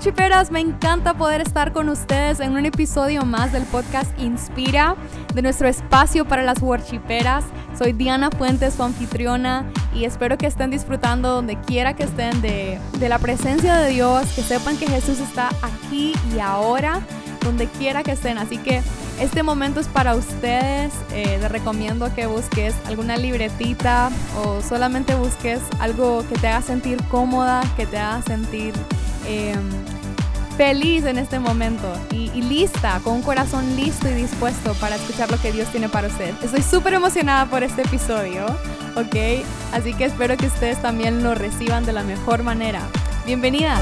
worshiperas, me encanta poder estar con ustedes en un episodio más del podcast Inspira, de nuestro espacio para las worshiperas. Soy Diana Fuentes, su anfitriona, y espero que estén disfrutando donde quiera que estén de, de la presencia de Dios, que sepan que Jesús está aquí y ahora, donde quiera que estén. Así que este momento es para ustedes. Eh, te recomiendo que busques alguna libretita o solamente busques algo que te haga sentir cómoda, que te haga sentir em, feliz en este momento y, lista, con un corazón listo y dispuesto para escuchar lo que Dios tiene para usted. Estoy súper emocionada por este episodio, ¿ok? Así que espero que ustedes también lo reciban de la mejor manera. Bienvenidas.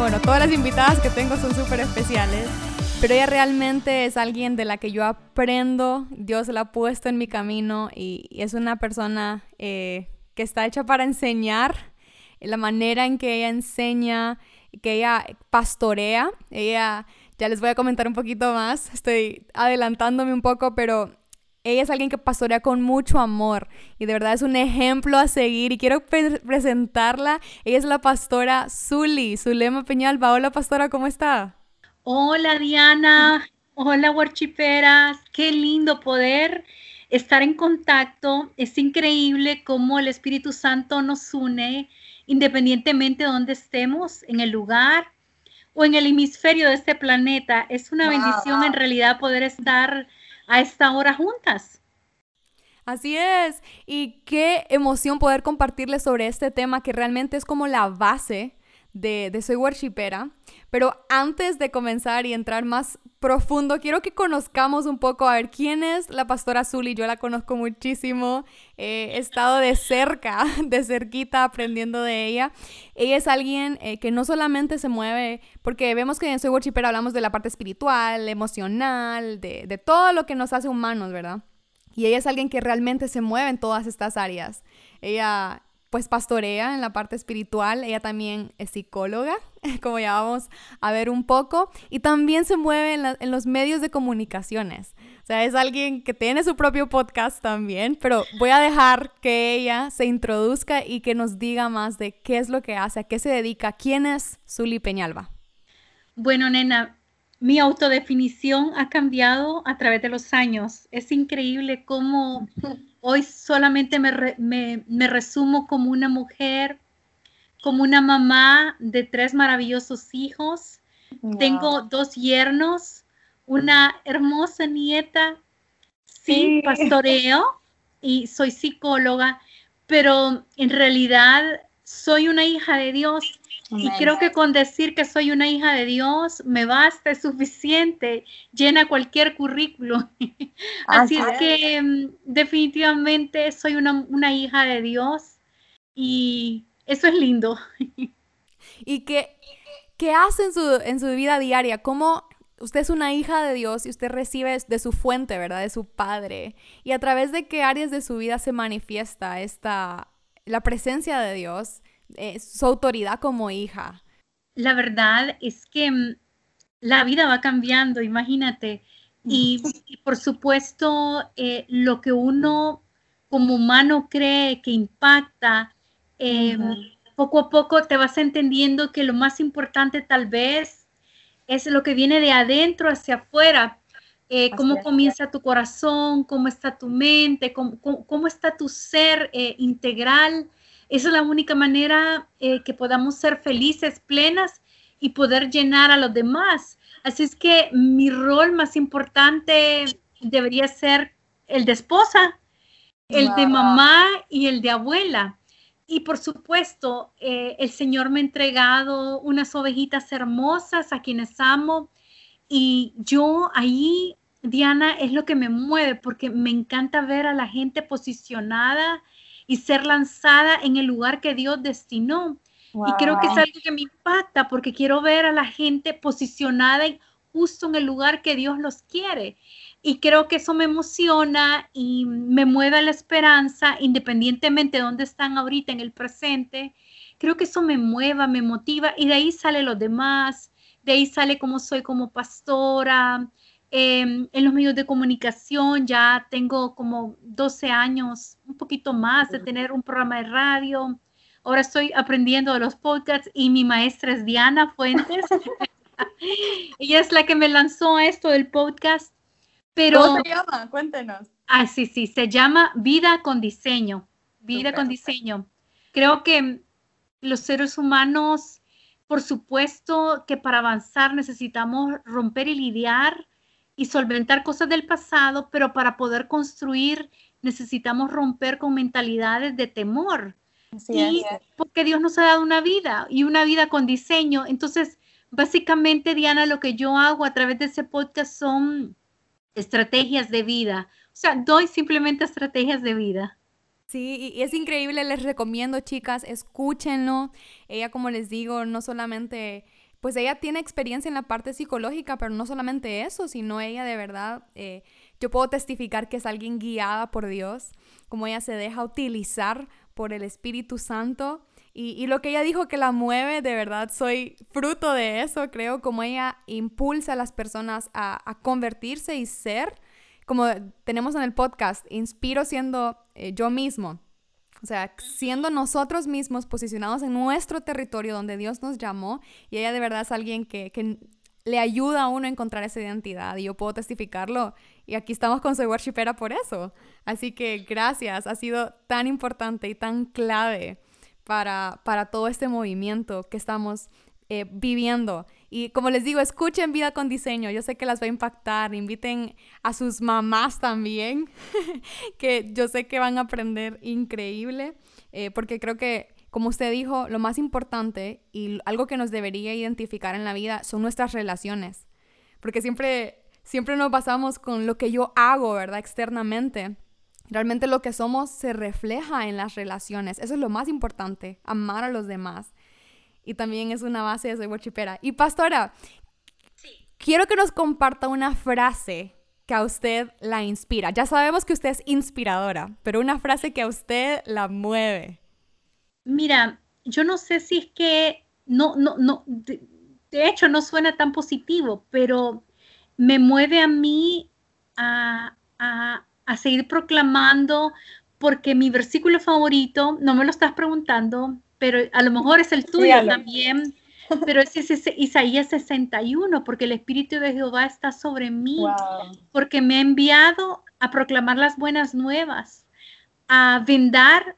Bueno, todas las invitadas que tengo son súper especiales, pero ella realmente es alguien de la que yo aprendo. Dios la ha puesto en mi camino y, es una persona eh, que está hecha para enseñar. La manera en que ella enseña, que ella pastorea, ella, ya les voy a comentar un poquito más, estoy adelantándome un poco, pero ella es alguien que pastorea con mucho amor y de verdad es un ejemplo a seguir y quiero presentarla. Ella es la pastora Zuli, Zulema Peñalba. Hola pastora, ¿cómo está? Hola Diana, hola Warchiperas, qué lindo poder estar en contacto. Es increíble cómo el Espíritu Santo nos une independientemente de donde estemos, en el lugar o en el hemisferio de este planeta. Es una bendición en realidad poder estar a esta hora juntas. Así es. Y qué emoción poder compartirles sobre este tema que realmente es como la base de, de Soy Worshipera. Pero antes de comenzar y entrar más profundo, quiero que conozcamos un poco a ver quién es la pastora Zully. Yo la conozco muchísimo, he estado de cerca, de cerquita, aprendiendo de ella. Ella es alguien eh, que no solamente se mueve, porque vemos que en Soy Worshipera hablamos de la parte espiritual, emocional, de, de todo lo que nos hace humanos, ¿verdad? Y ella es alguien que realmente se mueve en todas estas áreas. Ella pues pastorea en la parte espiritual, ella también es psicóloga, como ya vamos a ver un poco, y también se mueve en, los medios de comunicaciones. O sea, es alguien que tiene su propio podcast también, pero voy a dejar que ella se introduzca y que nos diga más de qué es lo que hace, a qué se dedica, quién es Zuli Peñalba. Bueno, nena, mi autodefinición ha cambiado a través de los años. Es increíble cómo Hoy solamente me, resumo como una mujer, como una mamá de tres maravillosos hijos. Tengo dos yernos, una hermosa nieta, sí, pastoreo y soy psicóloga, pero en realidad soy una hija de Dios y creo que con decir que soy una hija de Dios me basta, es suficiente, llena cualquier currículo. Así es que mm, definitivamente soy una, hija de Dios y eso es lindo. ¿Y qué, qué hace en su, en su vida diaria? ¿Cómo usted es una hija de Dios y usted recibe de su fuente, ¿verdad? De su Padre. ¿Y a través de qué áreas de su vida se manifiesta esta, la presencia de Dios? Eh, su autoridad como hija? La verdad es que mm, la vida va cambiando, imagínate. Y, por supuesto, eh, lo que uno como humano cree que impacta, em, poco a poco te vas entendiendo que lo más importante tal vez es lo que viene de adentro hacia afuera. Eh, cómo comienza tu corazón, cómo está tu mente, cómo, está tu ser integral esa es la única manera eh, que podamos ser felices, plenas y poder llenar a los demás. Así es que mi rol más importante debería ser el de esposa, el de mamá y el de abuela. Y por supuesto, eh, el Señor me ha entregado unas ovejitas hermosas a quienes amo. Y yo ahí, Diana, es lo que me mueve porque me encanta ver a la gente posicionada y ser lanzada en el lugar que Dios destinó. Y creo que es algo que me impacta porque quiero ver a la gente posicionada justo en el lugar que Dios los quiere. Y creo que eso me emociona y me mueve a la esperanza, independientemente de dónde están ahorita en el presente. Creo que eso me mueva, me motiva y de ahí sale lo demás, de ahí sale cómo soy como pastora. Em, en los medios de comunicación ya tengo como 12 años, un poquito más de tener un programa de radio. Ahora estoy aprendiendo de los podcasts y mi maestra es Diana Fuentes. Ella es la que me lanzó esto del podcast. Pero, ¿Cómo se llama? Cuéntenos. Ah, sí, sí, se llama Vida con Diseño. Vida con Diseño. Creo que los seres humanos, por supuesto que para avanzar necesitamos romper y lidiar y solventar cosas del pasado, pero para poder construir necesitamos romper con mentalidades de temor. y porque Dios nos ha dado una vida y una vida con diseño. Entonces, básicamente, Diana, lo que yo hago a través de ese podcast son estrategias de vida. O sea, doy simplemente estrategias de vida. Sí, y es increíble, les recomiendo, chicas, escúchenlo. Ella, como les digo, no solamente, pues ella tiene experiencia en la parte psicológica, pero no solamente eso, sino ella de verdad, eh, yo puedo testificar que es alguien guiada por Dios, como ella se deja utilizar por el Espíritu Santo. Y, lo que ella dijo que la mueve, de verdad, soy fruto de eso, creo, como ella impulsa a las personas a, convertirse y ser, como tenemos en el podcast, inspiro siendo eh, yo mismo. O sea, siendo nosotros mismos posicionados en nuestro territorio donde Dios nos llamó, y ella de verdad es alguien que, que le ayuda a uno a encontrar esa identidad, y yo puedo testificarlo, y aquí estamos con Soy Worshipera por eso. Así que gracias, ha sido tan importante y tan clave para, para todo este movimiento que estamos eh, viviendo. Y como les digo, escuchen Vida con Diseño. Yo sé que las va a impactar. Inviten a sus mamás también, que yo sé que van a aprender increíble, eh, porque creo que, como usted dijo, lo más importante y algo que nos debería identificar en la vida son nuestras relaciones. Porque siempre, siempre nos basamos con lo que yo hago, ¿verdad? Externamente. Realmente lo que somos se refleja en las relaciones. Eso es lo más importante, amar a los demás. Y también es una base de Soy Bochipera. Y pastora, quiero que nos comparta una frase que a usted la inspira. Ya sabemos que usted es inspiradora, pero una frase que a usted la mueve. Mira, yo no sé si es que no, no, no, de, hecho no suena tan positivo, pero me mueve a mí a, a seguir proclamando, porque mi versículo favorito, no me lo estás preguntando, pero a lo mejor es el tuyo también, pero es, Isaías 61, porque el Espíritu de Jehová está sobre mí, porque me ha enviado a proclamar las buenas nuevas, a vendar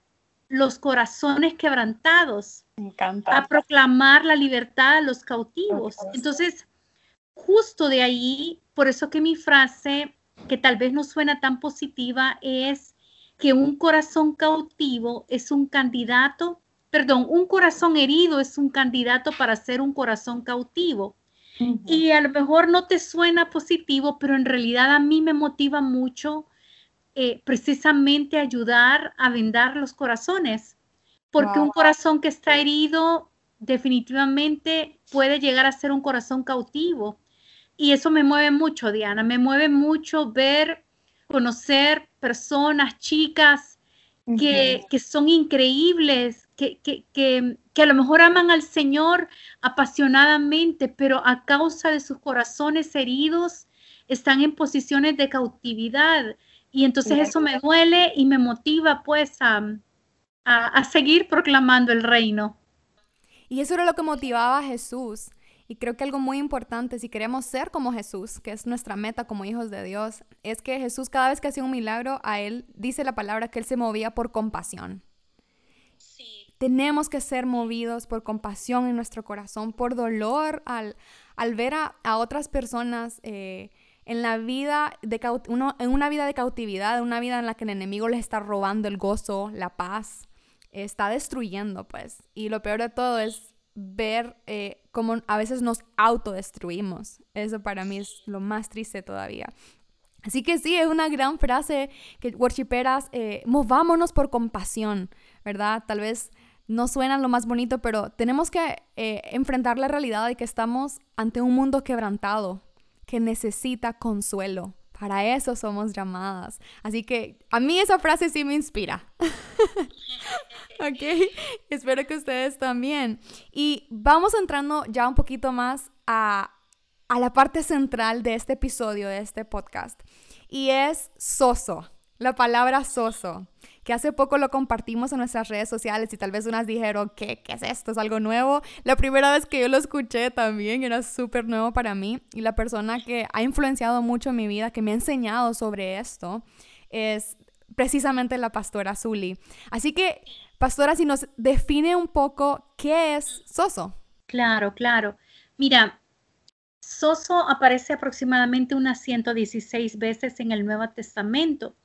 los corazones quebrantados, a proclamar la libertad a los cautivos. Entonces, justo de ahí, por eso que mi frase que tal vez no suena tan positiva es que un corazón cautivo es un candidato, perdón, un corazón herido es un candidato para ser un corazón cautivo. Y a lo mejor no te suena positivo, pero en realidad a mí me motiva mucho eh, precisamente ayudar a vendar los corazones, porque un corazón que está herido definitivamente puede llegar a ser un corazón cautivo. Y eso me mueve mucho, Diana, me mueve mucho ver, conocer personas, chicas que, son increíbles, que, que, a lo mejor aman al Señor apasionadamente, pero a causa de sus corazones heridos están en posiciones de cautividad. Y entonces eso me duele y me motiva pues a, a seguir proclamando el reino. Y eso era lo que motivaba a Jesús y creo que algo muy importante, si queremos ser como Jesús, que es nuestra meta como hijos de Dios, es que Jesús cada vez que hacía un milagro, a él dice la palabra que él se movía por compasión. Sí. Tenemos que ser movidos por compasión en nuestro corazón, por dolor al, al ver a, otras personas eh, en la vida de uno, en una vida de cautividad, una vida en la que el enemigo les está robando el gozo, la paz, está destruyendo, pues. Y lo peor de todo es ver eh, cómo a veces nos autodestruimos. Eso para mí es lo más triste todavía. Así que sí, es una gran frase que worshiperas, eh, movámonos por compasión, ¿verdad? Tal vez no suena lo más bonito, pero tenemos que eh, enfrentar la realidad de que estamos ante un mundo quebrantado, que necesita consuelo. Para eso somos llamadas. Así que a mí esa frase sí me inspira. ok, espero que ustedes también. Y vamos entrando ya un poquito más a, a la parte central de este episodio, de este podcast. Y es soso, la palabra soso que hace poco lo compartimos en nuestras redes sociales y tal vez unas dijeron, ¿qué, ¿qué es esto? ¿Es algo nuevo? La primera vez que yo lo escuché también era súper nuevo para mí y la persona que ha influenciado mucho en mi vida, que me ha enseñado sobre esto, es precisamente la pastora Zuli. Así que, pastora, si nos define un poco qué es Soso. Claro, claro. Mira, Soso aparece aproximadamente unas 116 veces en el Nuevo Testamento.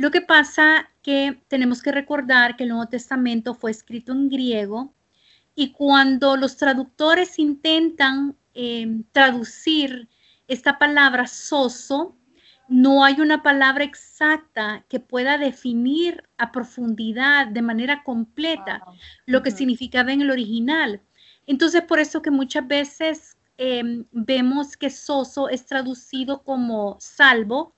Lo que pasa que tenemos que recordar que el Nuevo Testamento fue escrito en griego y cuando los traductores intentan eh, traducir esta palabra soso, no hay una palabra exacta que pueda definir a profundidad, de manera completa, lo que significaba en el original. Entonces, por eso que muchas veces em, vemos que soso es traducido como salvo,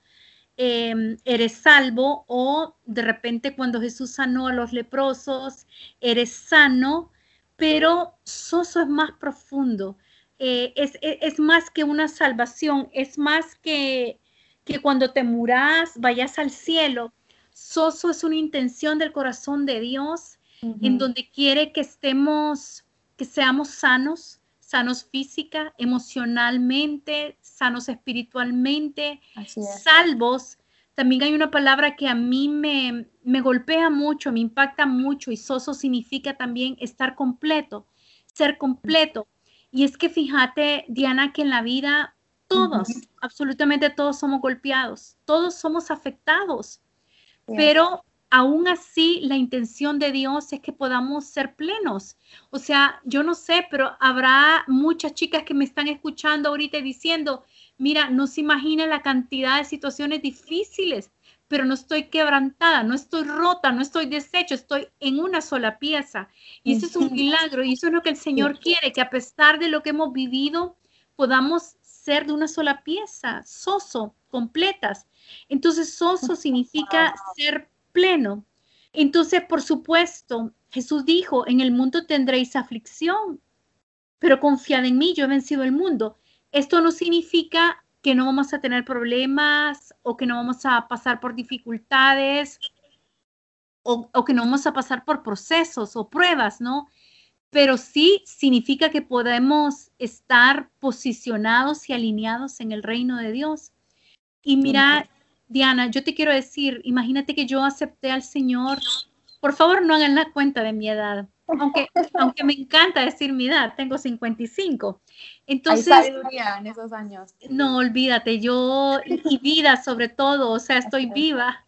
Em, eres salvo o de repente cuando Jesús sanó a los leprosos, eres sano, pero soso es más profundo. Eh, es, es, más que una salvación, es más que, que cuando te muras vayas al cielo. Soso es una intención del corazón de Dios en donde quiere que estemos, que seamos sanos, sanos física, emocionalmente, sanos espiritualmente, salvos. También hay una palabra que a mí me, me golpea mucho, me impacta mucho y soso significa también estar completo, ser completo. Y es que fíjate, Diana, que en la vida todos, absolutamente todos somos golpeados, todos somos afectados, pero aún así la intención de Dios es que podamos ser plenos. O sea, yo no sé, pero habrá muchas chicas que me están escuchando ahorita diciendo, mira, no se imagina la cantidad de situaciones difíciles, pero no estoy quebrantada, no estoy rota, no estoy deshecho, estoy en una sola pieza. Y eso es un milagro y eso es lo que el Señor quiere, que a pesar de lo que hemos vivido, podamos ser de una sola pieza, soso, completas. Entonces, soso significa ser pleno. Entonces, por supuesto, Jesús dijo, en el mundo tendréis aflicción, pero confiad en mí, yo he vencido el mundo. Esto no significa que no vamos a tener problemas o que no vamos a pasar por dificultades o, o que no vamos a pasar por procesos o pruebas, ¿no? Pero sí significa que podemos estar posicionados y alineados en el reino de Dios. Y mira, Diana, yo te quiero decir, imagínate que yo acepté al Señor. Por favor, no hagan la cuenta de mi edad. Aunque, aunque me encanta decir mi edad, tengo 55. Entonces, Hay en esos años. No, olvídate, yo y vida sobre todo, o sea, estoy viva.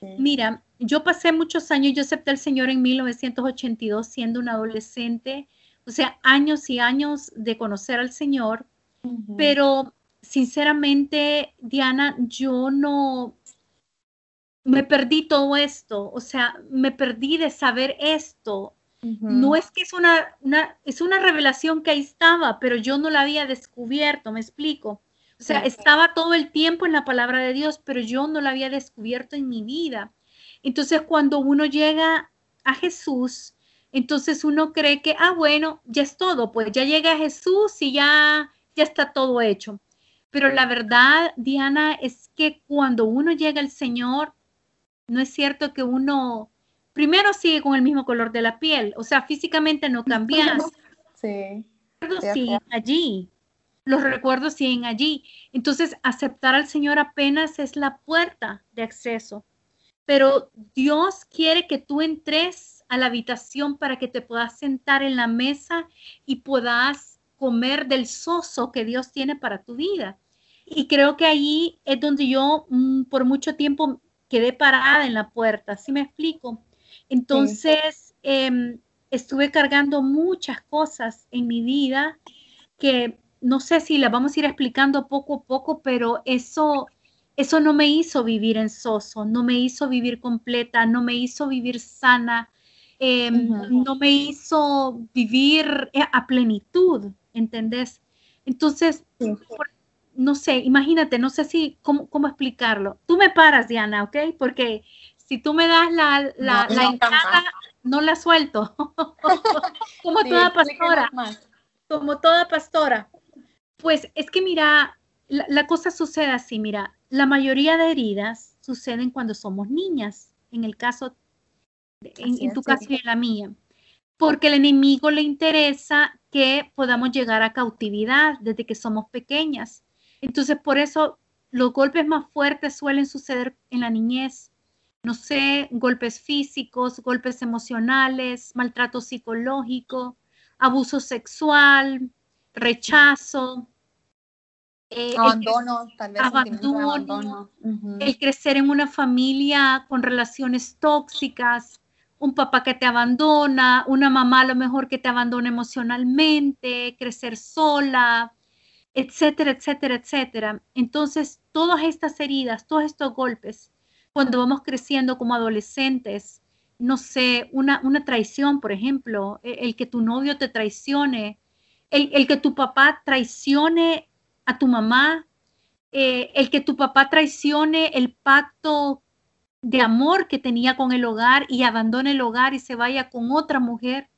Mira, yo pasé muchos años, yo acepté al Señor en 1982 siendo un adolescente, o sea, años y años de conocer al Señor, pero sinceramente, Diana, yo no me perdí todo esto, o sea, me perdí de saber esto. No es que es una, es una revelación que ahí estaba, pero yo no la había descubierto, me explico. O sea, estaba todo el tiempo en la palabra de Dios, pero yo no la había descubierto en mi vida. Entonces, cuando uno llega a Jesús, entonces uno cree que, ah, bueno, ya es todo, pues ya llega a Jesús y ya, ya está todo hecho. Pero la verdad, Diana, es que cuando uno llega al Señor, no es cierto que uno primero sigue con el mismo color de la piel, o sea, físicamente no cambias. Sí. Los recuerdos siguen allí. Los recuerdos siguen allí. Entonces, aceptar al Señor apenas es la puerta de acceso. Pero Dios quiere que tú entres a la habitación para que te puedas sentar en la mesa y puedas comer del soso que Dios tiene para tu vida. Y creo que ahí es donde yo mm, por mucho tiempo quedé parada en la puerta, ¿sí me explico? Entonces, em, estuve cargando muchas cosas en mi vida que no sé si las vamos a ir explicando poco a poco, pero eso, eso no me hizo vivir en soso, no me hizo vivir completa, no me hizo vivir sana, em, no me hizo vivir eh, a plenitud. ¿Entendés? Entonces, no sé, imagínate, no sé si, cómo, cómo explicarlo. Tú me paras, Diana, ¿ok? Porque si tú me das la, la, No, la no, entrada, no la suelto. como Sí, toda pastora, como toda pastora. Pues es que mira, la, la cosa sucede así, mira, la mayoría de heridas suceden cuando somos niñas, en el caso, en, es, tu sí. caso y en la mía, porque el enemigo le interesa que podamos llegar a cautividad desde que somos pequeñas. Entonces, por eso los golpes más fuertes suelen suceder en la niñez. No sé, golpes físicos, golpes emocionales, maltrato psicológico, abuso sexual, rechazo, eh, el, Abandono, tal vez abandono, el crecer en una familia con relaciones tóxicas, un papá que te abandona, una mamá a lo mejor que te abandona emocionalmente, crecer sola, etcétera, etcétera, etcétera. Entonces, todas estas heridas, todos estos golpes, cuando vamos creciendo como adolescentes, no sé, una, una traición, por ejemplo, e- el, que tu novio te traicione, el, el que tu papá traicione a tu mamá, eh, el que tu papá traicione el pacto de amor que tenía con el hogar y abandone el hogar y se vaya con otra mujer.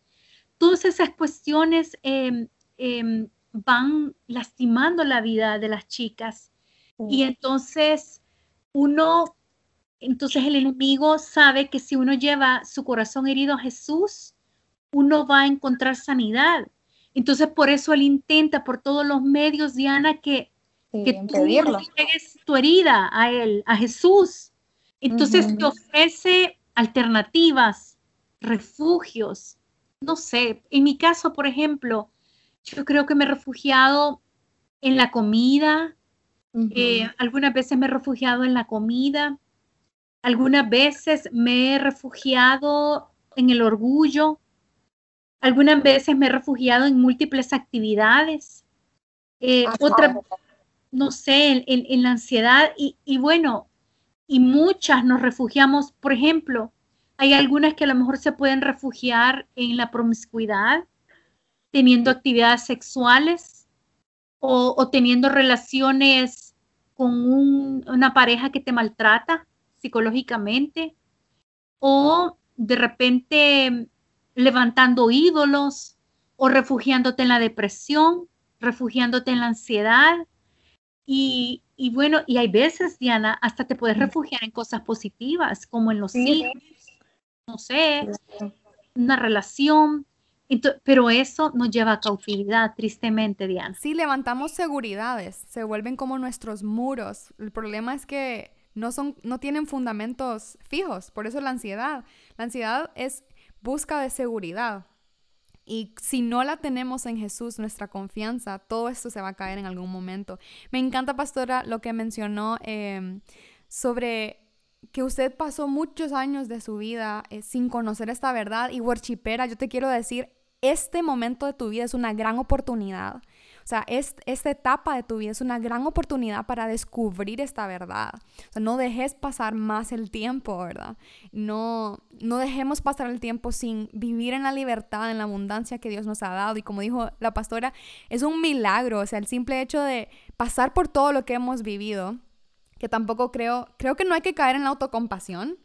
Todas esas cuestiones eh, eh, van lastimando la vida de las chicas. Y entonces uno, entonces el enemigo sabe que si uno lleva su corazón herido a Jesús, uno va a encontrar sanidad. Entonces por eso él intenta por todos los medios, Diana, que, Sí, que tú entregues tu herida a él, a Jesús. Entonces te ofrece alternativas, refugios. No sé, en mi caso, por ejemplo, yo creo que me he refugiado en la comida, eh, algunas veces me he refugiado en la comida, algunas veces me he refugiado en el orgullo, algunas veces me he refugiado en múltiples actividades, eh, Ajá. otras, no sé, en, en- en la ansiedad. Y, y bueno, y muchas nos refugiamos, por ejemplo, hay algunas que a lo mejor se pueden refugiar en la promiscuidad, teniendo actividades sexuales o, o teniendo relaciones con un- una pareja que te maltrata psicológicamente o de repente levantando ídolos o refugiándote en la depresión, refugiándote en la ansiedad. Y, y bueno, y hay veces, Diana, hasta te puedes refugiar en cosas positivas, como en los Sí, hijos, no sé, una relación. Pero eso nos lleva a cautividad, tristemente, Diana. Sí, levantamos seguridades, se vuelven como nuestros muros. El problema es que no son, no tienen fundamentos fijos, por eso la ansiedad. La ansiedad es busca de seguridad. Y si no la tenemos en Jesús, nuestra confianza, todo esto se va a caer en algún momento. Me encanta, pastora, lo que mencionó eh, sobre que usted pasó muchos años de su vida eh, sin conocer esta verdad. Y worshipera, yo te quiero decir, este momento de tu vida es una gran oportunidad. O sea, es, esta etapa de tu vida es una gran oportunidad para descubrir esta verdad. O sea, no dejes pasar más el tiempo, ¿verdad? No, no dejemos pasar el tiempo sin vivir en la libertad, en la abundancia que Dios nos ha dado. Y como dijo la pastora, es un milagro. O sea, el simple hecho de pasar por todo lo que hemos vivido, que tampoco creo, creo que no hay que caer en la autocompasión.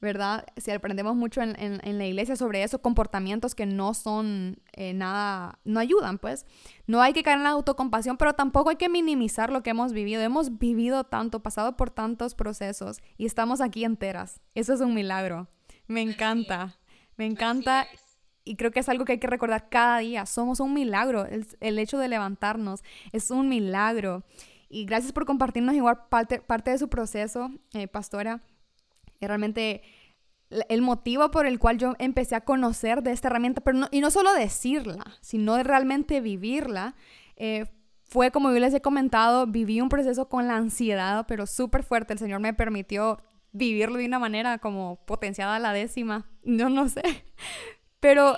¿Verdad? Si aprendemos mucho en, en, en, la iglesia sobre eso, comportamientos que no son eh, nada, no ayudan, pues. No hay que caer en la autocompasión, pero tampoco hay que minimizar lo que hemos vivido. Hemos vivido tanto, pasado por tantos procesos y estamos aquí enteras. Eso es un milagro. Me encanta, me encanta. Y creo que es algo que hay que recordar cada día. Somos un milagro. El, el hecho de levantarnos es un milagro. Y gracias por compartirnos igual parte, parte de su proceso, eh, pastora. Y realmente el motivo por el cual yo empecé a conocer de esta herramienta, pero y no solo decirla, sino realmente vivirla, eh, fue como yo les he comentado, viví un proceso con la ansiedad, pero súper fuerte. El Señor me permitió vivirlo de una manera como potenciada a la décima, yo no sé. Pero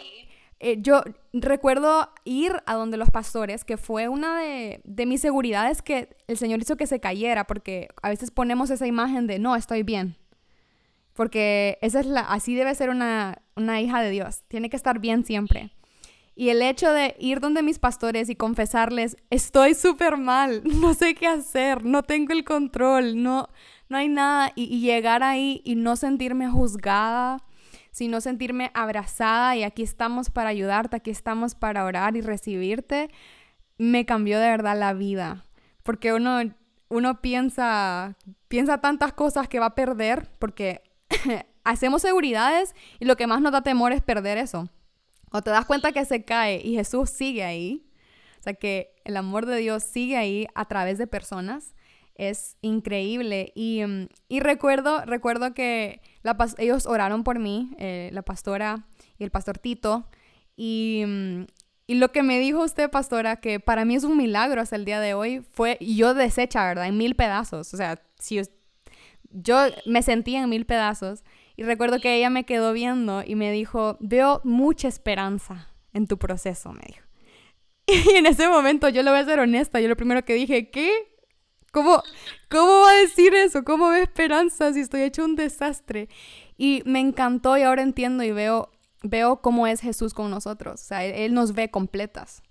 eh, yo recuerdo ir a donde los pastores, que fue una de, de mis seguridades que el Señor hizo que se cayera, porque a veces ponemos esa imagen de, no, estoy bien, porque esa es la, así debe ser una, una hija de Dios. Tiene que estar bien siempre. Y el hecho de ir donde mis pastores y confesarles, estoy súper mal, no sé qué hacer, no tengo el control, no, no hay nada, y, y llegar ahí y no sentirme juzgada, sino sentirme abrazada y aquí estamos para ayudarte, aquí estamos para orar y recibirte, me cambió de verdad la vida. Porque uno, uno piensa, piensa tantas cosas que va a perder porque hacemos seguridades y lo que más nos da temor es perder eso. O te das cuenta que se cae y Jesús sigue ahí. O sea que el amor de Dios sigue ahí a través de personas. Es increíble. Y, mm, y recuerdo, recuerdo que ellos oraron por mí, eh, la pastora y el pastor Tito. Y, mm, y lo que me dijo usted, pastora, que para mí es un milagro hasta el día de hoy, fue yo deshecha, ¿verdad? En mil pedazos. O sea, si yo me sentía en mil pedazos. Y recuerdo que ella me quedó viendo y me dijo, veo mucha esperanza en tu proceso, me dijo. Y en ese momento yo le voy a ser honesta, yo lo primero que dije, ¿qué? ¿Cómo, ¿Cómo va a decir eso? ¿Cómo ve esperanza si estoy hecho un desastre? Y me encantó y ahora entiendo y veo, veo cómo es Jesús con nosotros. O sea, Él, nos ve completas.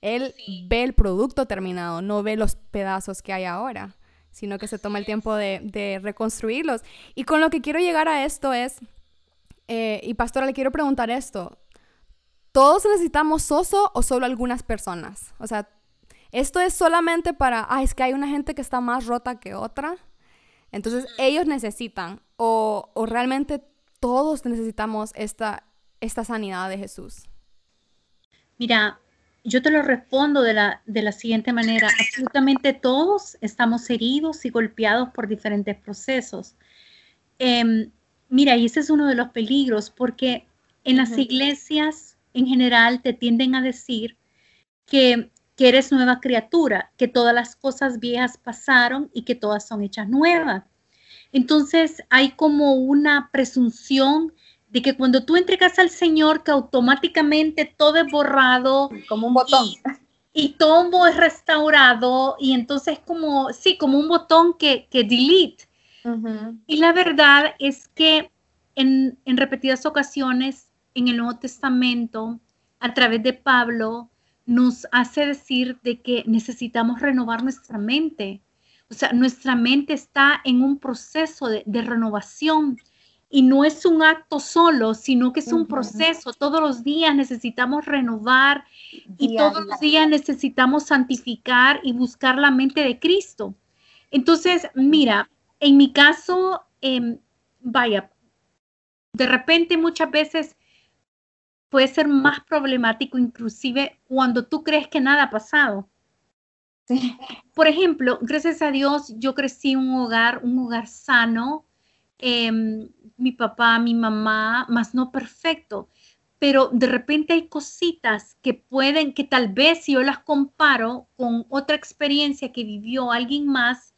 Él ve el producto terminado, no ve los pedazos que hay ahora, sino que se toma el tiempo de, de reconstruirlos. Y con lo que quiero llegar a esto es, eh, y pastora, le quiero preguntar esto, ¿todos necesitamos soso o solo algunas personas? O sea, esto es solamente para, ah, es que hay una gente que está más rota que otra. Entonces ellos necesitan, o, o realmente todos necesitamos esta, esta sanidad de Jesús. Mira, yo te lo respondo de la, de la siguiente manera. Absolutamente todos estamos heridos y golpeados por diferentes procesos. Em, mira, y ese es uno de los peligros, porque en las iglesias en general te tienden a decir que que eres nueva criatura, que todas las cosas viejas pasaron y que todas son hechas nuevas. Entonces hay como una presunción de que cuando tú entregas al Señor, que automáticamente todo es borrado. Como un botón. Y, todo es restaurado y entonces como, sí, como un botón que, que delete. Y la verdad es que en, en repetidas ocasiones en el Nuevo Testamento, a través de Pablo, nos hace decir de que necesitamos renovar nuestra mente. O sea, nuestra mente está en un proceso de, renovación y no es un acto solo, sino que es un proceso. Todos los días necesitamos renovar y todos los días necesitamos santificar y buscar la mente de Cristo. Entonces, mira, en mi caso, em, vaya, de repente muchas veces puede ser más problemático inclusive cuando tú crees que nada ha pasado. Por ejemplo, gracias a Dios, yo crecí en un hogar, un hogar sano, em, mi papá, mi mamá, más no perfecto, pero de repente hay cositas que pueden, que tal vez si yo las comparo con otra experiencia que vivió alguien más,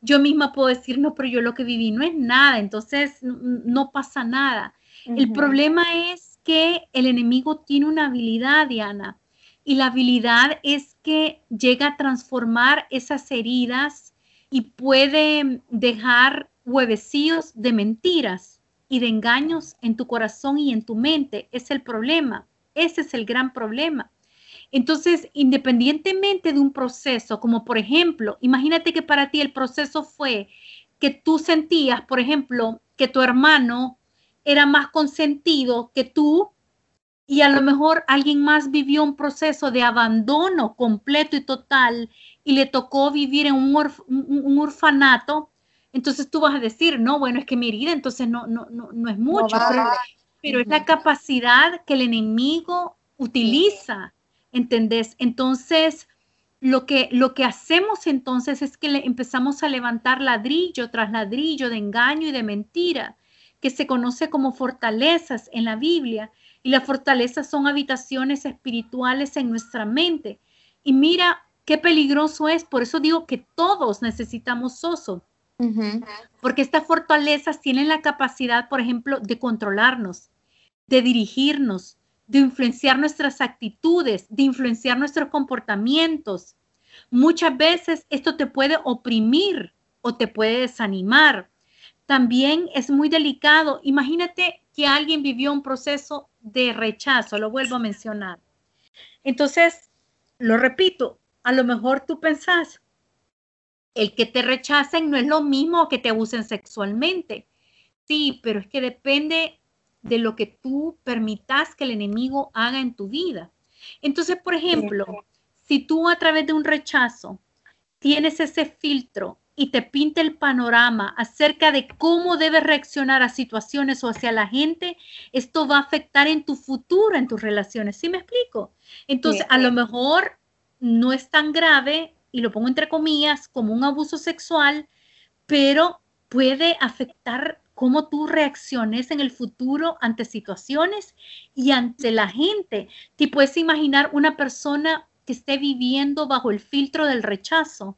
yo misma puedo decir, no, pero yo lo que viví no es nada, entonces no, pasa nada. El problema es que el enemigo tiene una habilidad, Diana, y la habilidad es que llega a transformar esas heridas y puede dejar huevecillos de mentiras y de engaños en tu corazón y en tu mente. Es el problema. Ese es el gran problema. Entonces, independientemente de un proceso, como por ejemplo, imagínate que para ti el proceso fue que tú sentías, por ejemplo, que tu hermano era más consentido que tú y a lo mejor alguien más vivió un proceso de abandono completo y total y le tocó vivir en un, orfanato, entonces tú vas a decir, no, bueno, es que mi herida entonces no, no, no, es mucho, pero, es la capacidad que el enemigo utiliza, ¿entendés? Entonces, lo que, lo que hacemos entonces es que le empezamos a levantar ladrillo tras ladrillo de engaño y de mentira que se conoce como fortalezas en la Biblia. Y las fortalezas son habitaciones espirituales en nuestra mente. Y mira qué peligroso es. Por eso digo que todos necesitamos oso. Porque estas fortalezas tienen la capacidad, por ejemplo, de controlarnos, de dirigirnos, de influenciar nuestras actitudes, de influenciar nuestros comportamientos. Muchas veces esto te puede oprimir o te puede desanimar también es muy delicado. Imagínate que alguien vivió un proceso de rechazo, lo vuelvo a mencionar. Entonces, lo repito, a lo mejor tú pensás, el que te rechacen no es lo mismo que te abusen sexualmente. Sí, pero es que depende de lo que tú permitas que el enemigo haga en tu vida. Entonces, por ejemplo, si tú a través de un rechazo tienes ese filtro y te pinta el panorama acerca de cómo debes reaccionar a situaciones o hacia la gente, esto va a afectar en tu futuro, en tus relaciones. ¿Sí me explico? Entonces, a lo mejor no es tan grave, y lo pongo entre comillas, como un abuso sexual, pero puede afectar cómo tú reacciones en el futuro ante situaciones y ante la gente. Te puedes imaginar una persona que esté viviendo bajo el filtro del rechazo.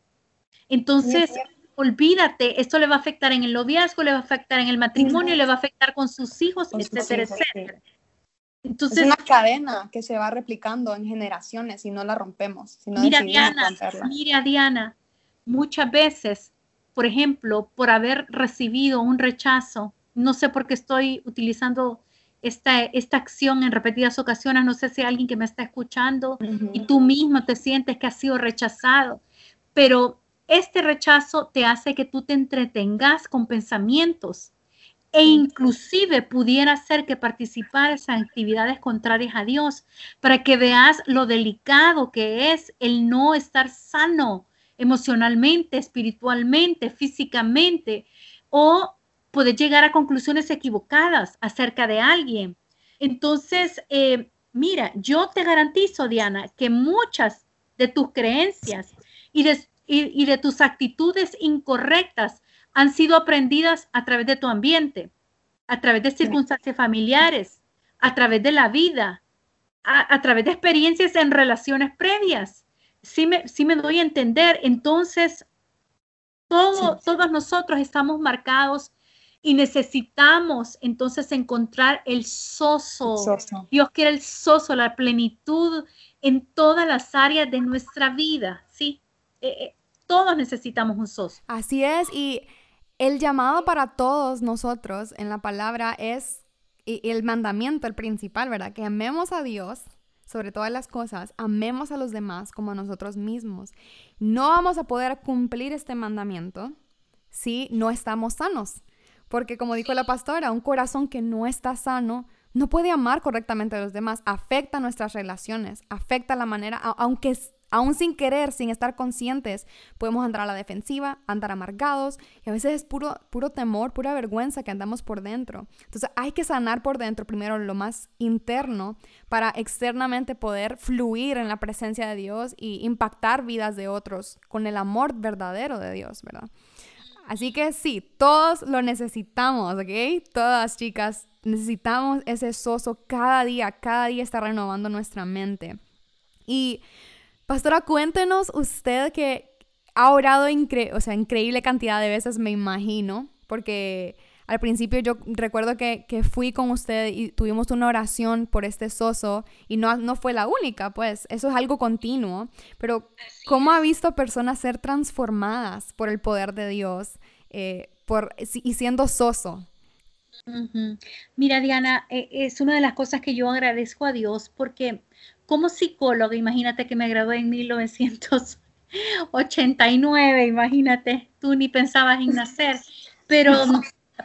Entonces, olvídate, esto le va a afectar en el noviazgo, le va a afectar en el matrimonio, le va a afectar con sus hijos, etcétera, etcétera. Entonces, es una cadena que se va replicando en generaciones si no la rompemos. mira, Diana, mira, Diana, muchas veces, por ejemplo, por haber recibido un rechazo, no sé por qué estoy utilizando esta, esta acción en repetidas ocasiones, no sé si hay alguien que me está escuchando y tú mismo te sientes que has sido rechazado, pero este rechazo te hace que tú te entretengas con pensamientos e inclusive pudiera ser que participaras en actividades contrarias a Dios para que veas lo delicado que es el no estar sano emocionalmente, espiritualmente, físicamente o poder llegar a conclusiones equivocadas acerca de alguien. Entonces, eh, mira, yo te garantizo, Diana, que muchas de tus creencias y de, y de tus actitudes incorrectas han sido aprendidas a través de tu ambiente, a través de circunstancias familiares, a través de la vida, a, través de experiencias en relaciones previas. Sí me, me doy a entender. Entonces, todo, todos nosotros estamos marcados y necesitamos entonces encontrar el soso. Dios quiere el soso, la plenitud en todas las áreas de nuestra vida. Sí, eh, eh, todos necesitamos un soso. Así es, y el llamado para todos nosotros en la palabra es el mandamiento, el principal, ¿verdad? Que amemos a Dios sobre todas las cosas, amemos a los demás como a nosotros mismos. No vamos a poder cumplir este mandamiento si no estamos sanos. Porque como dijo la pastora, un corazón que no está sano no puede amar correctamente a los demás, afecta nuestras relaciones, afecta la manera, aunque aún sin querer, sin estar conscientes, podemos andar a la defensiva, andar amargados y a veces es puro, puro temor, pura vergüenza que andamos por dentro. Entonces hay que sanar por dentro primero lo más interno para externamente poder fluir en la presencia de Dios y impactar vidas de otros con el amor verdadero de Dios, ¿verdad? Así que sí, todos lo necesitamos, ¿ok? Todas chicas, necesitamos ese soso cada día, cada día está renovando nuestra mente. Y Pastora, cuéntenos usted que ha orado o sea, increíble cantidad de veces, me imagino, porque al principio yo recuerdo que, fui con usted y tuvimos una oración por este soso y no, no fue la única, pues eso es algo continuo, pero ¿cómo ha visto personas ser transformadas por el poder de Dios eh, por, y siendo soso? Mira, Diana, e, es una de las cosas que yo agradezco a Dios porque como psicóloga, imagínate que me gradué en 1989, imagínate, tú ni pensabas en nacer, pero,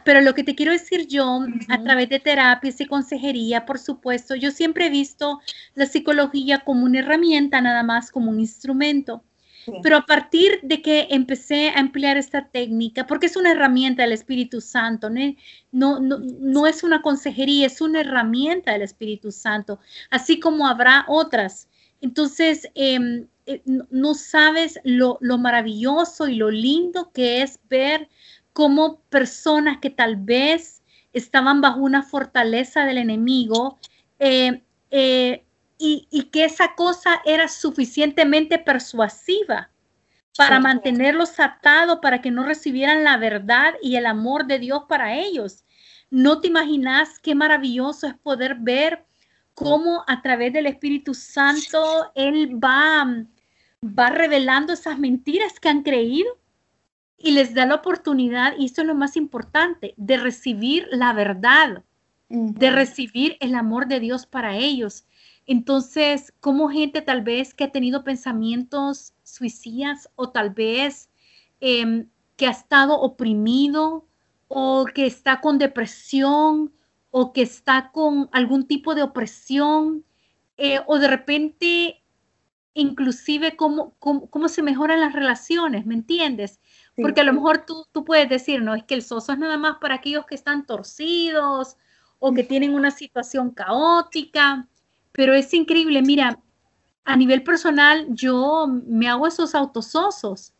pero lo que te quiero decir yo, a través de terapias y consejería, por supuesto, yo siempre he visto la psicología como una herramienta, nada más como un instrumento. Pero a partir de que empecé a emplear esta técnica, porque es una herramienta del Espíritu Santo, no, no, no, es una consejería, es una herramienta del Espíritu Santo, así como habrá otras. Entonces, em, eh, no sabes lo, maravilloso y lo lindo que es ver cómo personas que tal vez estaban bajo una fortaleza del enemigo, eh, eh, y, que esa cosa era suficientemente persuasiva para mantenerlos atados, para que no recibieran la verdad y el amor de Dios para ellos. No te imaginas qué maravilloso es poder ver cómo a través del Espíritu Santo Él va, va revelando esas mentiras que han creído y les da la oportunidad, y eso es lo más importante, de recibir la verdad, de recibir el amor de Dios para ellos Entonces, como gente tal vez que ha tenido pensamientos suicidas o tal vez em, que ha estado oprimido o que está con depresión o que está con algún tipo de opresión eh, o de repente inclusive cómo, cómo, se mejoran las relaciones, ¿me entiendes? Porque a lo mejor tú, tú puedes decir, no, es que el soso es nada más para aquellos que están torcidos o que tienen una situación caótica, pero es increíble, mira, a nivel personal yo me hago esos autososos,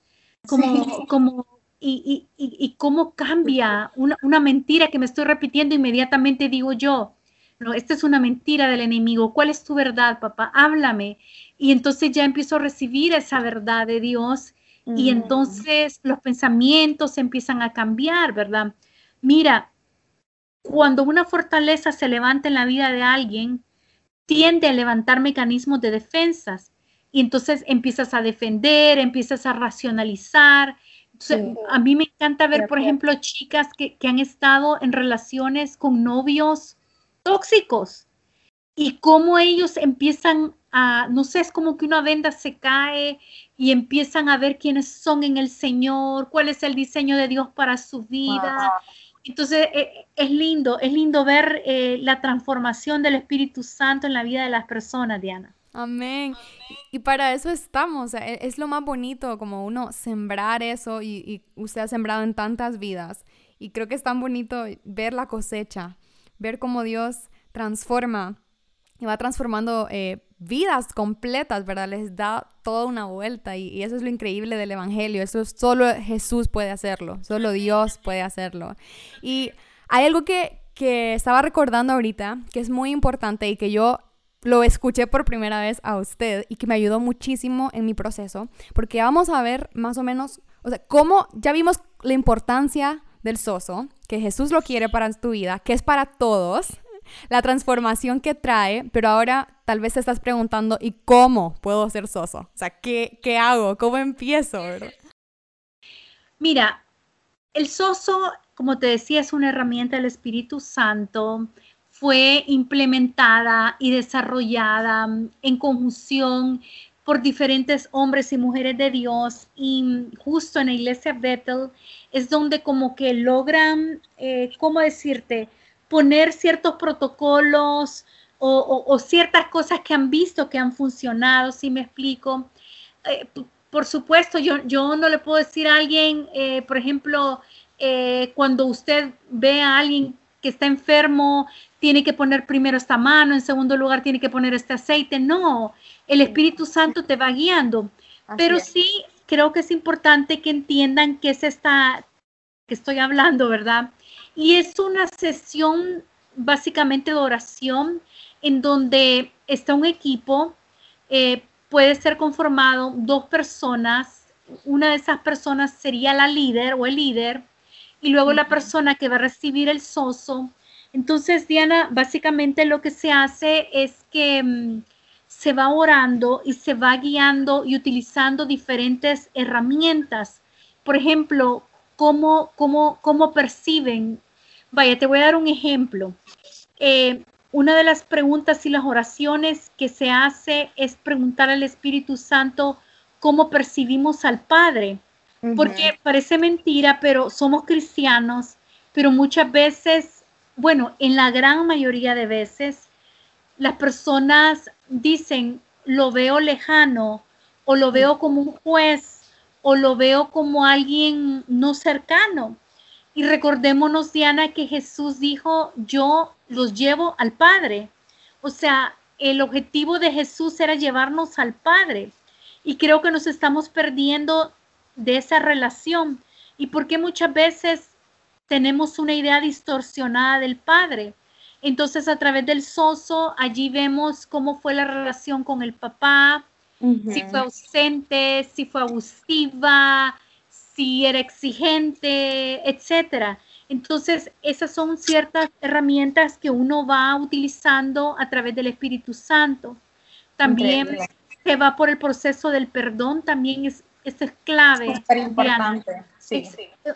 como, como, y, y, y, cómo cambia una, una mentira que me estoy repitiendo, inmediatamente digo yo, no, esta es una mentira del enemigo, ¿cuál es tu verdad, papá? Háblame. Y entonces ya empiezo a recibir esa verdad de Dios y mm. entonces los pensamientos empiezan a cambiar, ¿verdad? Mira, cuando una fortaleza se levanta en la vida de alguien, tiende a levantar mecanismos de defensas y entonces empiezas a defender, empiezas a racionalizar. A mí me encanta ver, por ejemplo, chicas que, que han estado en relaciones con novios tóxicos y cómo ellos empiezan a, no sé, es como que una venda se cae y empiezan a ver quiénes son en el Señor, cuál es el diseño de Dios para su vida. Entonces, eh, es lindo, es lindo ver eh, la transformación del Espíritu Santo en la vida de las personas, Diana. Amén. Y para eso estamos, e, es lo más bonito, como uno sembrar eso y, y usted ha sembrado en tantas vidas. Y creo que es tan bonito ver la cosecha, ver cómo Dios transforma y va transformando eh, vidas completas, ¿verdad? Les da toda una vuelta y, eso es lo increíble del Evangelio. Eso solo Jesús puede hacerlo, solo Dios puede hacerlo. Y hay algo que, que estaba recordando ahorita que es muy importante y que yo lo escuché por primera vez a usted y que me ayudó muchísimo en mi proceso, porque vamos a ver más o menos, o sea, cómo ya vimos la importancia del soso, que Jesús lo quiere para tu vida, que es para todos, la transformación que trae, pero ahora tal vez te estás preguntando, ¿y cómo puedo ser soso? O sea, ¿qué, qué hago? ¿Cómo empiezo? Mira, el soso, como te decía, es una herramienta del Espíritu Santo. Fue implementada y desarrollada en conjunción por diferentes hombres y mujeres de Dios y justo en la iglesia Bethel es donde como que logran, eh, ¿cómo decirte? Poner ciertos protocolos o, ciertas cosas que han visto que han funcionado, si me explico. Eh, por supuesto, yo, yo no le puedo decir a alguien, eh, por ejemplo, eh, cuando usted ve a alguien que está enfermo, tiene que poner primero esta mano, en segundo lugar tiene que poner este aceite. No, el Espíritu Santo te va guiando. Pero sí creo que es importante que entiendan que es esta que estoy hablando, ¿verdad? Y es una sesión básicamente de oración en donde está un equipo, eh, puede ser conformado dos personas, una de esas personas sería la líder o el líder, y luego la persona que va a recibir el soso. Entonces, Diana, básicamente lo que se hace es que mm, se va orando y se va guiando y utilizando diferentes herramientas. Por ejemplo, cómo, cómo, cómo perciben Vaya, te voy a dar un ejemplo. Eh, una de las preguntas y las oraciones que se hace es preguntar al Espíritu Santo cómo percibimos al Padre. Porque parece mentira, pero somos cristianos, pero muchas veces, bueno, en la gran mayoría de veces, las personas dicen, lo veo lejano, o lo veo como un juez, o lo veo como alguien no cercano. Y recordémonos, Diana, que Jesús dijo, yo los llevo al Padre. O sea, el objetivo de Jesús era llevarnos al Padre. Y creo que nos estamos perdiendo de esa relación. Y porque muchas veces tenemos una idea distorsionada del Padre. Entonces, a través del soso, allí vemos cómo fue la relación con el papá, si fue ausente, si fue abusiva, si era exigente, etcétera. Entonces, esas son ciertas herramientas que uno va utilizando a través del Espíritu Santo. También se va por el proceso del perdón, también es, es clave. Es importante.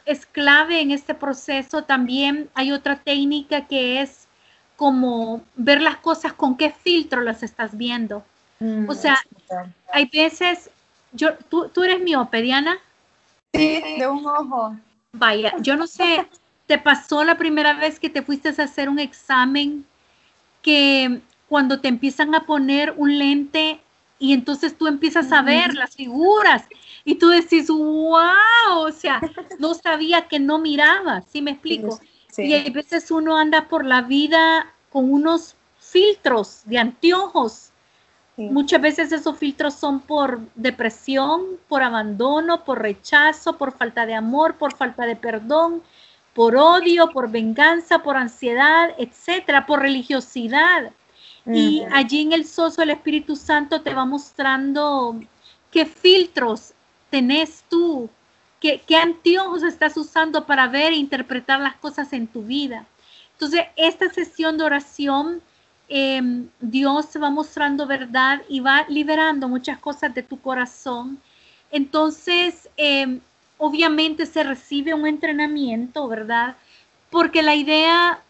es clave en este proceso. También hay otra técnica que es como ver las cosas con qué filtro las estás viendo. Mm, o sea, hay veces, yo, ¿tú, tú eres miope, Diana? Sí, de un ojo. Vaya, yo no sé, ¿te pasó la primera vez que te fuiste a hacer un examen que cuando te empiezan a poner un lente y entonces tú empiezas a ver las figuras y tú decís, wow, o sea, no sabía que no miraba, ¿sí me explico? Y a veces uno anda por la vida con unos filtros de anteojos. Muchas veces esos filtros son por depresión, por abandono, por rechazo, por falta de amor, por falta de perdón, por odio, por venganza, por ansiedad, etcétera, por religiosidad. Y allí en el soso el Espíritu Santo te va mostrando qué filtros tenés tú, qué, qué anteojos estás usando para ver e interpretar las cosas en tu vida. Entonces, esta sesión de oración, em, Dios va mostrando verdad y va liberando muchas cosas de tu corazón. Entonces, em, obviamente se recibe un entrenamiento, ¿verdad? Porque la idea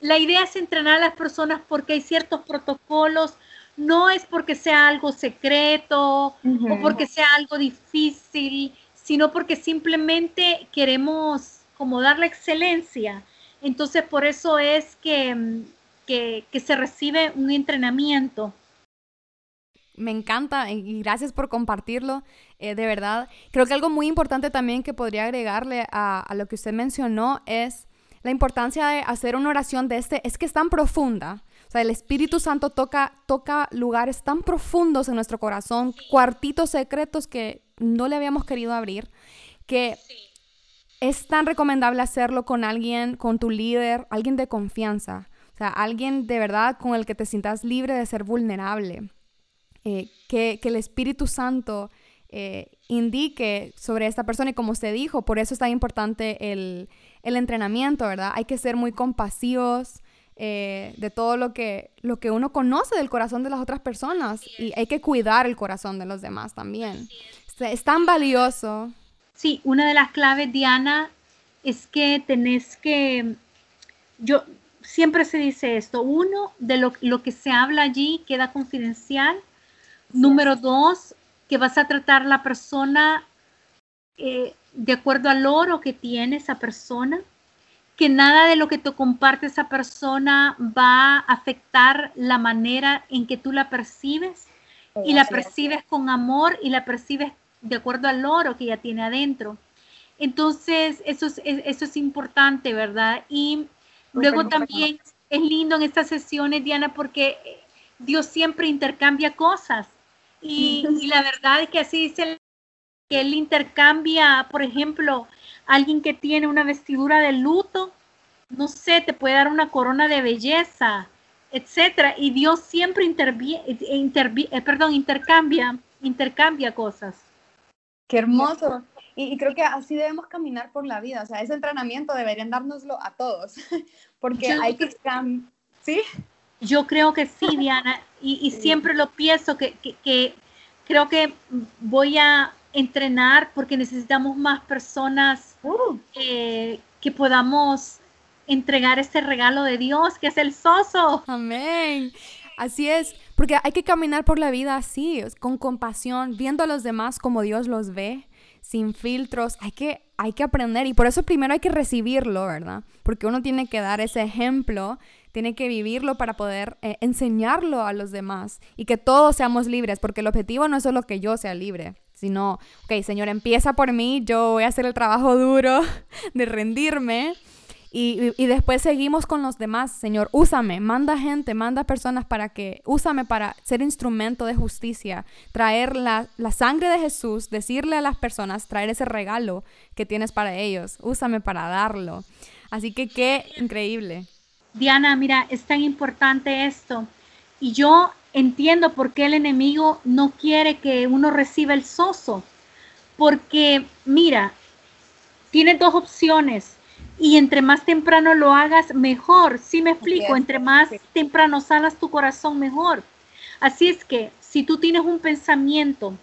la idea es entrenar a las personas porque hay ciertos protocolos, no es porque sea algo secreto o porque sea algo difícil, sino porque simplemente queremos como dar la excelencia. Entonces, por eso es que, que, se recibe un entrenamiento. Me encanta y gracias por compartirlo, eh, de verdad. Creo que algo muy importante también que podría agregarle a, a lo que usted mencionó es la importancia de hacer una oración de este es que es tan profunda. O sea, el Espíritu Santo toca, toca lugares tan profundos en nuestro corazón, cuartitos secretos que no le habíamos querido abrir, que es tan recomendable hacerlo con alguien, con tu líder, alguien de confianza. O sea, alguien de verdad con el que te sientas libre de ser vulnerable. Eh, que, que, el Espíritu Santo eh, indique sobre esta persona y como usted dijo, por eso es tan importante el, el entrenamiento, ¿verdad? Hay que ser muy compasivos eh, de todo lo que, lo que uno conoce del corazón de las otras personas y hay que cuidar el corazón de los demás también. Es. tan valioso. Sí, una de las claves, Diana, es que tenés que, yo, siempre se dice esto, uno, de lo, lo que se habla allí queda confidencial. Número dos, que vas a tratar la persona eh, de acuerdo al oro que tiene esa persona, que nada de lo que te comparte esa persona va a afectar la manera en que tú la percibes y la percibes con amor y la percibes de acuerdo al oro que ella tiene adentro. Entonces, eso es, eso es importante, ¿verdad? Y luego también es lindo en estas sesiones, Diana, porque Dios siempre intercambia cosas. Y, y la verdad es que así dice que él intercambia, por ejemplo, alguien que tiene una vestidura de luto, no sé, te puede dar una corona de belleza, etcétera, y Dios siempre interviene, eh, perdón, intercambia, intercambia cosas. Qué hermoso. Y, creo que así debemos caminar por la vida. O sea, ese entrenamiento deberían dárnoslo a todos, porque hay que... ¿Sí? Yo creo que sí, Diana, y, siempre lo pienso, que, que creo que voy a entrenar porque necesitamos más personas uh. eh, que podamos entregar este regalo de Dios, que es el soso. Amén. Así es, porque hay que caminar por la vida así, con compasión, viendo a los demás como Dios los ve, sin filtros. Hay que, hay que aprender y por eso primero hay que recibirlo, ¿verdad? Porque uno tiene que dar ese ejemplo tiene que vivirlo para poder eh, enseñarlo a los demás y que todos seamos libres, porque el objetivo no es solo que yo sea libre, sino, ok, Señor, empieza por mí, yo voy a hacer el trabajo duro de rendirme. Y, después seguimos con los demás, Señor, úsame, manda gente, manda personas para que, úsame para ser instrumento de justicia, traer la, la, sangre de Jesús, decirle a las personas, traer ese regalo que tienes para ellos, úsame para darlo. Así que qué increíble. Diana, mira, es tan importante esto. Y yo entiendo por qué el enemigo no quiere que uno reciba el soso. Porque, mira, tiene dos opciones. Y entre más temprano lo hagas, mejor. Si me explico, entre más temprano salas tu corazón, mejor. Así es que si tú tienes un pensamiento,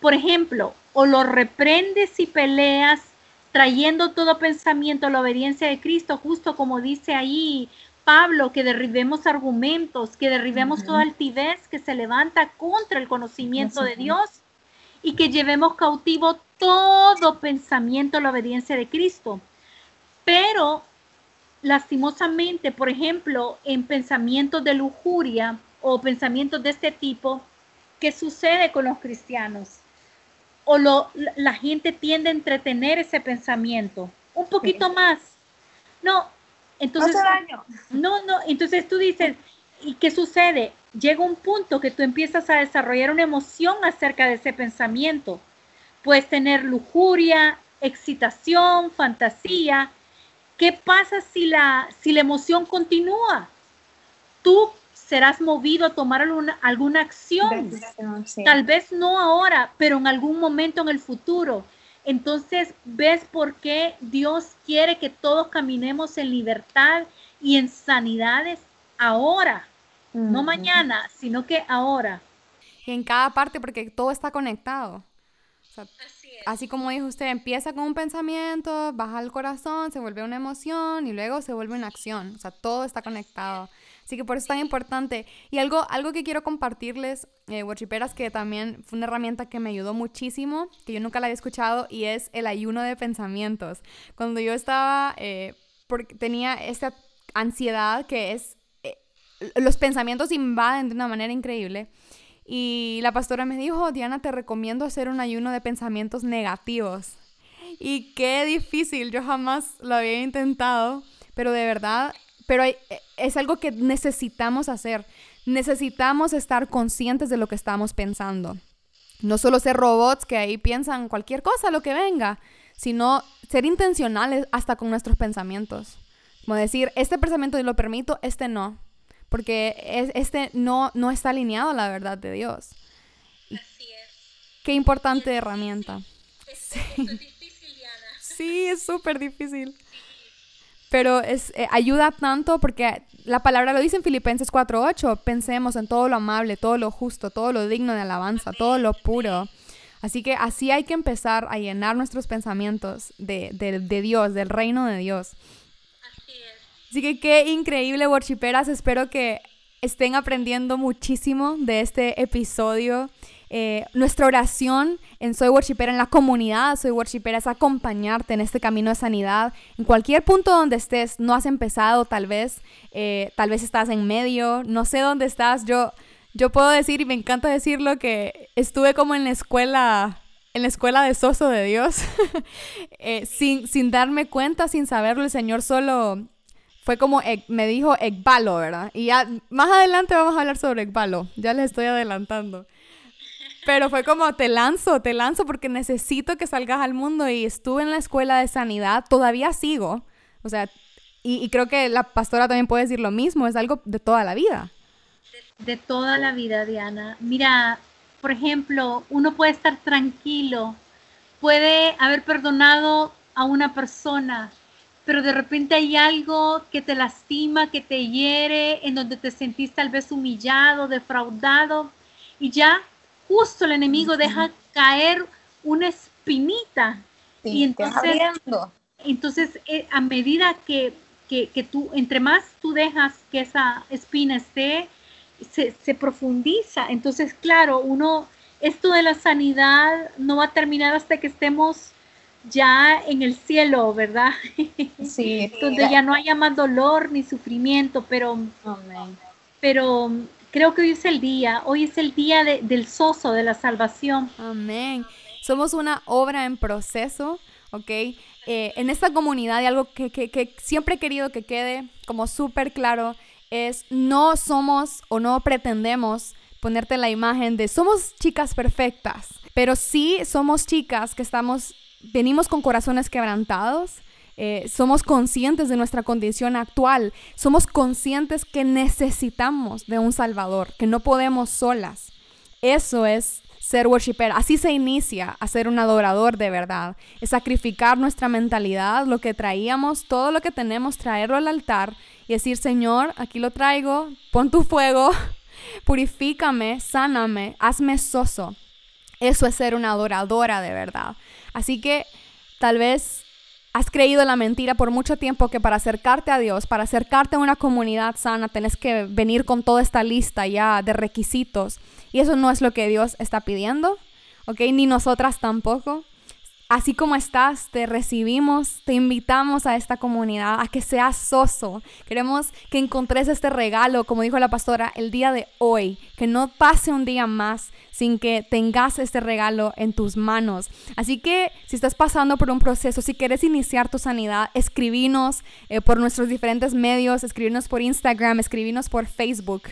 por ejemplo, o lo reprendes y peleas trayendo todo pensamiento a la obediencia de Cristo, justo como dice ahí Pablo, que derribemos argumentos, que derribemos toda altivez que se levanta contra el conocimiento de Dios y que llevemos cautivo todo pensamiento a la obediencia de Cristo. Pero lastimosamente, por ejemplo, en pensamientos de lujuria o pensamientos de este tipo, ¿qué sucede con los cristianos? O lo, la gente tiende a entretener ese pensamiento un poquito más. No, entonces, no, no, entonces tú dices, ¿y qué sucede? Llega un punto que tú empiezas a desarrollar una emoción acerca de ese pensamiento. Puedes tener lujuria, excitación, fantasía. ¿Qué pasa si la, si la emoción continúa? Tú serás movido a tomar alguna, alguna acción. Tal vez no ahora, pero en algún momento en el futuro. Entonces, ¿ves por qué Dios quiere que todos caminemos en libertad y en sanidades ahora? No mañana, sino que ahora. Y en cada parte, porque todo está conectado. Así, así como dijo usted, empieza con un pensamiento, baja al corazón, se vuelve una emoción y luego se vuelve una acción. O sea, todo está conectado. Así que por eso es tan importante. Y algo, algo que quiero compartirles, eh, que también fue una herramienta que me ayudó muchísimo, que yo nunca la había escuchado, y es el ayuno de pensamientos. Cuando yo estaba, eh, porque tenía esta ansiedad que es, eh, los pensamientos invaden de una manera increíble. Y la pastora me dijo, Diana, te recomiendo hacer un ayuno de pensamientos negativos. Y qué difícil, yo jamás lo había intentado, pero de verdad pero es algo que necesitamos hacer. Necesitamos estar conscientes de lo que estamos pensando. No solo ser robots que ahí piensan cualquier cosa, lo que venga, sino ser intencionales hasta con nuestros pensamientos. Como decir, este pensamiento lo permito, este no. Porque este no, no está alineado a la verdad de Dios. Así es. Qué importante herramienta. sí. es difícil, Diana. Sí, es súper difícil pero es, eh, ayuda tanto porque la palabra lo dice en Filipenses 4.8, pensemos en todo lo amable, todo lo justo, todo lo digno de alabanza, todo lo puro. Así que así hay que empezar a llenar nuestros pensamientos de, de Dios, del reino de Dios. Así que qué increíble, worshiperas. Espero que estén aprendiendo muchísimo de este episodio. Eh, nuestra oración en Soy Worshipera, en la comunidad Soy Worshipera, es acompañarte en este camino de sanidad. En cualquier punto donde estés, no has empezado tal vez, eh, tal vez estás en medio, no sé dónde estás. Yo, yo puedo decir, y me encanta decirlo, que estuve como en la escuela en la escuela de Soso de Dios, eh, sin, sin darme cuenta, sin saberlo, el Señor solo fue como, me dijo Ekbalo, ¿verdad? Y ya más adelante vamos a hablar sobre Ekbalo, ya les estoy adelantando. Pero fue como, te lanzo, te lanzo porque necesito que salgas al mundo y estuve en la escuela de sanidad, todavía sigo. O sea, y, creo que la pastora también puede decir lo mismo, es algo de toda la vida. De, toda la vida, Diana. Mira, por ejemplo, uno puede estar tranquilo, puede haber perdonado a una persona, pero de repente hay algo que te lastima, que te hiere, en donde te sentís tal vez humillado, defraudado, y ya justo el enemigo deja caer una espinita. y entonces, entonces eh, a medida que, tú, entre más tú dejas que esa espina esté, se, profundiza. Entonces, claro, uno, esto de la sanidad no va a terminar hasta que estemos ya en el cielo, ¿verdad? Sí. Donde ya no haya más dolor ni sufrimiento, pero, pero creo que hoy es el día, hoy es el día del soso, de la salvación. Amén. Somos una obra en proceso, ¿ok? Eh, en esta comunidad y algo que, que siempre he querido que quede como súper claro es no somos o no pretendemos ponerte la imagen de somos chicas perfectas, pero sí somos chicas que estamos, venimos con corazones quebrantados, eh, somos conscientes de nuestra condición actual, somos conscientes que necesitamos de un Salvador, que no podemos solas. Eso es ser worshiper. Así se inicia a ser un adorador de verdad. Es sacrificar nuestra mentalidad, lo que traíamos, todo lo que tenemos, traerlo al altar y decir, Señor, aquí lo traigo, pon tu fuego, purifícame, sáname, hazme soso. Eso es ser una adoradora de verdad. Así que tal vez has creído la mentira por mucho tiempo que para acercarte a Dios, para acercarte a una comunidad sana, tenés que venir con toda esta lista ya de requisitos. Y eso no es lo que Dios está pidiendo, ¿ok? Ni nosotras tampoco. Así como estás, te recibimos, te invitamos a esta comunidad, a que seas soso. Queremos que encontres este regalo, como dijo la pastora, el día de hoy, que no pase un día más sin que tengas este regalo en tus manos. Así que si estás pasando por un proceso, si quieres iniciar tu sanidad, escribinos eh, por nuestros diferentes medios, escribinos por Instagram, escribinos por Facebook.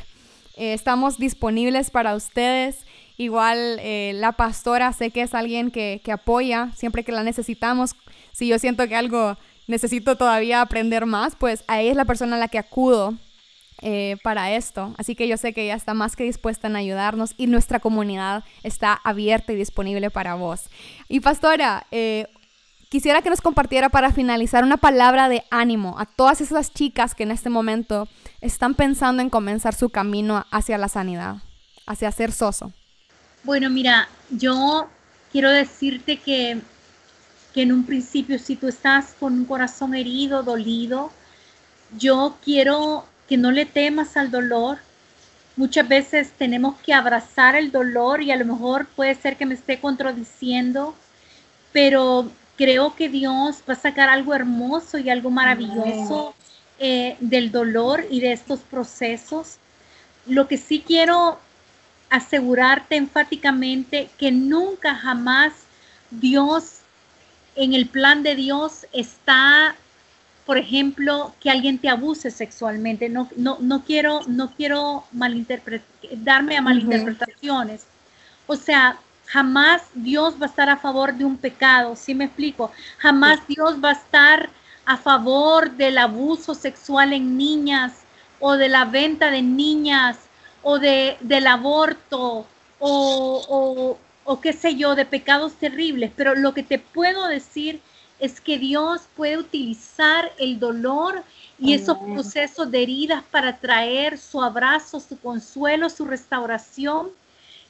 Eh, estamos disponibles para ustedes. Igual eh, la pastora sé que es alguien que, apoya siempre que la necesitamos. Si yo siento que algo necesito todavía aprender más, pues ahí es la persona a la que acudo eh, para esto. Así que yo sé que ella está más que dispuesta en ayudarnos y nuestra comunidad está abierta y disponible para vos. Y pastora, eh, quisiera que nos compartiera para finalizar una palabra de ánimo a todas esas chicas que en este momento están pensando en comenzar su camino hacia la sanidad, hacia ser soso. Bueno, mira, yo quiero decirte que, que en un principio, si tú estás con un corazón herido, dolido, yo quiero que no le temas al dolor. Muchas veces tenemos que abrazar el dolor y a lo mejor puede ser que me esté contradiciendo, pero creo que Dios va a sacar algo hermoso y algo maravilloso eh, del dolor y de estos procesos. Lo que sí quiero asegurarte enfáticamente que nunca jamás Dios, en el plan de Dios está, por ejemplo, que alguien te abuse sexualmente. No, no, no quiero, no quiero darme a malinterpretaciones. O sea, jamás Dios va a estar a favor de un pecado, ¿sí me explico? Jamás Dios va a estar a favor del abuso sexual en niñas o de la venta de niñas o de, del aborto o, o, qué sé yo, de pecados terribles, pero lo que te puedo decir es que Dios puede utilizar el dolor y esos procesos de heridas para traer su abrazo, su consuelo, su restauración.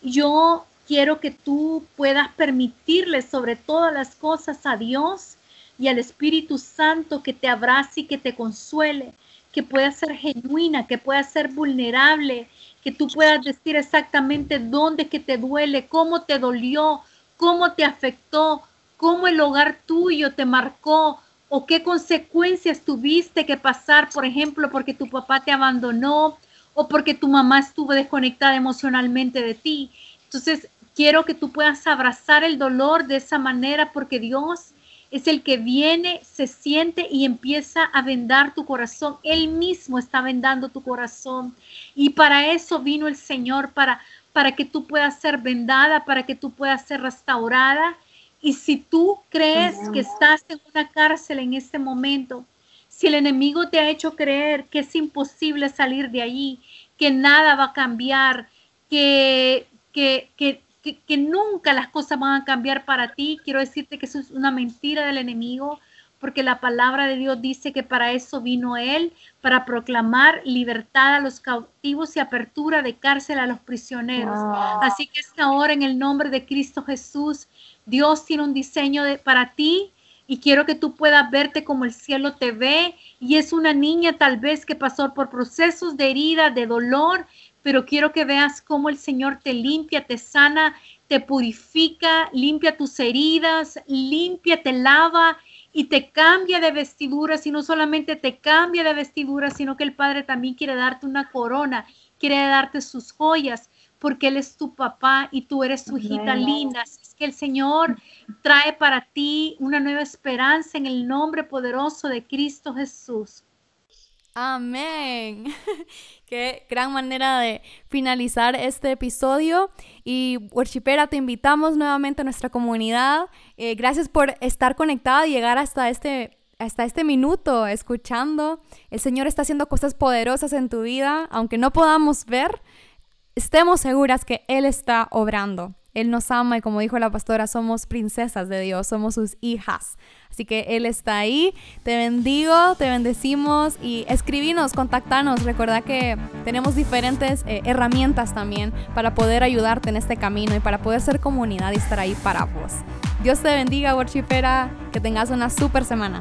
Yo quiero que tú puedas permitirle sobre todas las cosas a Dios y al Espíritu Santo que te abrace y que te consuele, que pueda ser genuina, que pueda ser vulnerable, que tú puedas decir exactamente dónde que te duele, cómo te dolió, cómo te afectó, cómo el hogar tuyo te marcó o qué consecuencias tuviste que pasar, por ejemplo, porque tu papá te abandonó o porque tu mamá estuvo desconectada emocionalmente de ti. Entonces, quiero que tú puedas abrazar el dolor de esa manera porque Dios es el que viene, se siente y empieza a vendar tu corazón. Él mismo está vendando tu corazón. Y para eso vino el Señor, para, para que tú puedas ser vendada, para que tú puedas ser restaurada. Y si tú crees que estás en una cárcel en este momento, si el enemigo te ha hecho creer que es imposible salir de allí, que nada va a cambiar, que, que, que que, nunca las cosas van a cambiar para ti. Quiero decirte que eso es una mentira del enemigo, porque la palabra de Dios dice que para eso vino Él, para proclamar libertad a los cautivos y apertura de cárcel a los prisioneros. Así que esta hora en el nombre de Cristo Jesús, Dios tiene un diseño de, para ti y quiero que tú puedas verte como el cielo te ve. Y es una niña tal vez que pasó por procesos de herida, de dolor, pero quiero que veas cómo el Señor te limpia, te sana, te purifica, limpia tus heridas, limpia, te lava y te cambia de vestiduras y no solamente te cambia de vestiduras, sino que el Padre también quiere darte una corona, quiere darte sus joyas, porque Él es tu papá y tú eres su hijita linda. es que el Señor trae para ti una nueva esperanza en el nombre poderoso de Cristo Jesús. Amén. Qué gran manera de finalizar este episodio. Y Worshipera, te invitamos nuevamente a nuestra comunidad. Eh, gracias por estar conectada y llegar hasta este, hasta este minuto escuchando. El Señor está haciendo cosas poderosas en tu vida, aunque no podamos ver. Estemos seguras que Él está obrando. Él nos ama y como dijo la pastora, somos princesas de Dios, somos sus hijas. Así que Él está ahí. Te bendigo, te bendecimos y escribinos, contactanos. Recuerda que tenemos diferentes eh, herramientas también para poder ayudarte en este camino y para poder ser comunidad y estar ahí para vos. Dios te bendiga, worshipera, que tengas una super semana.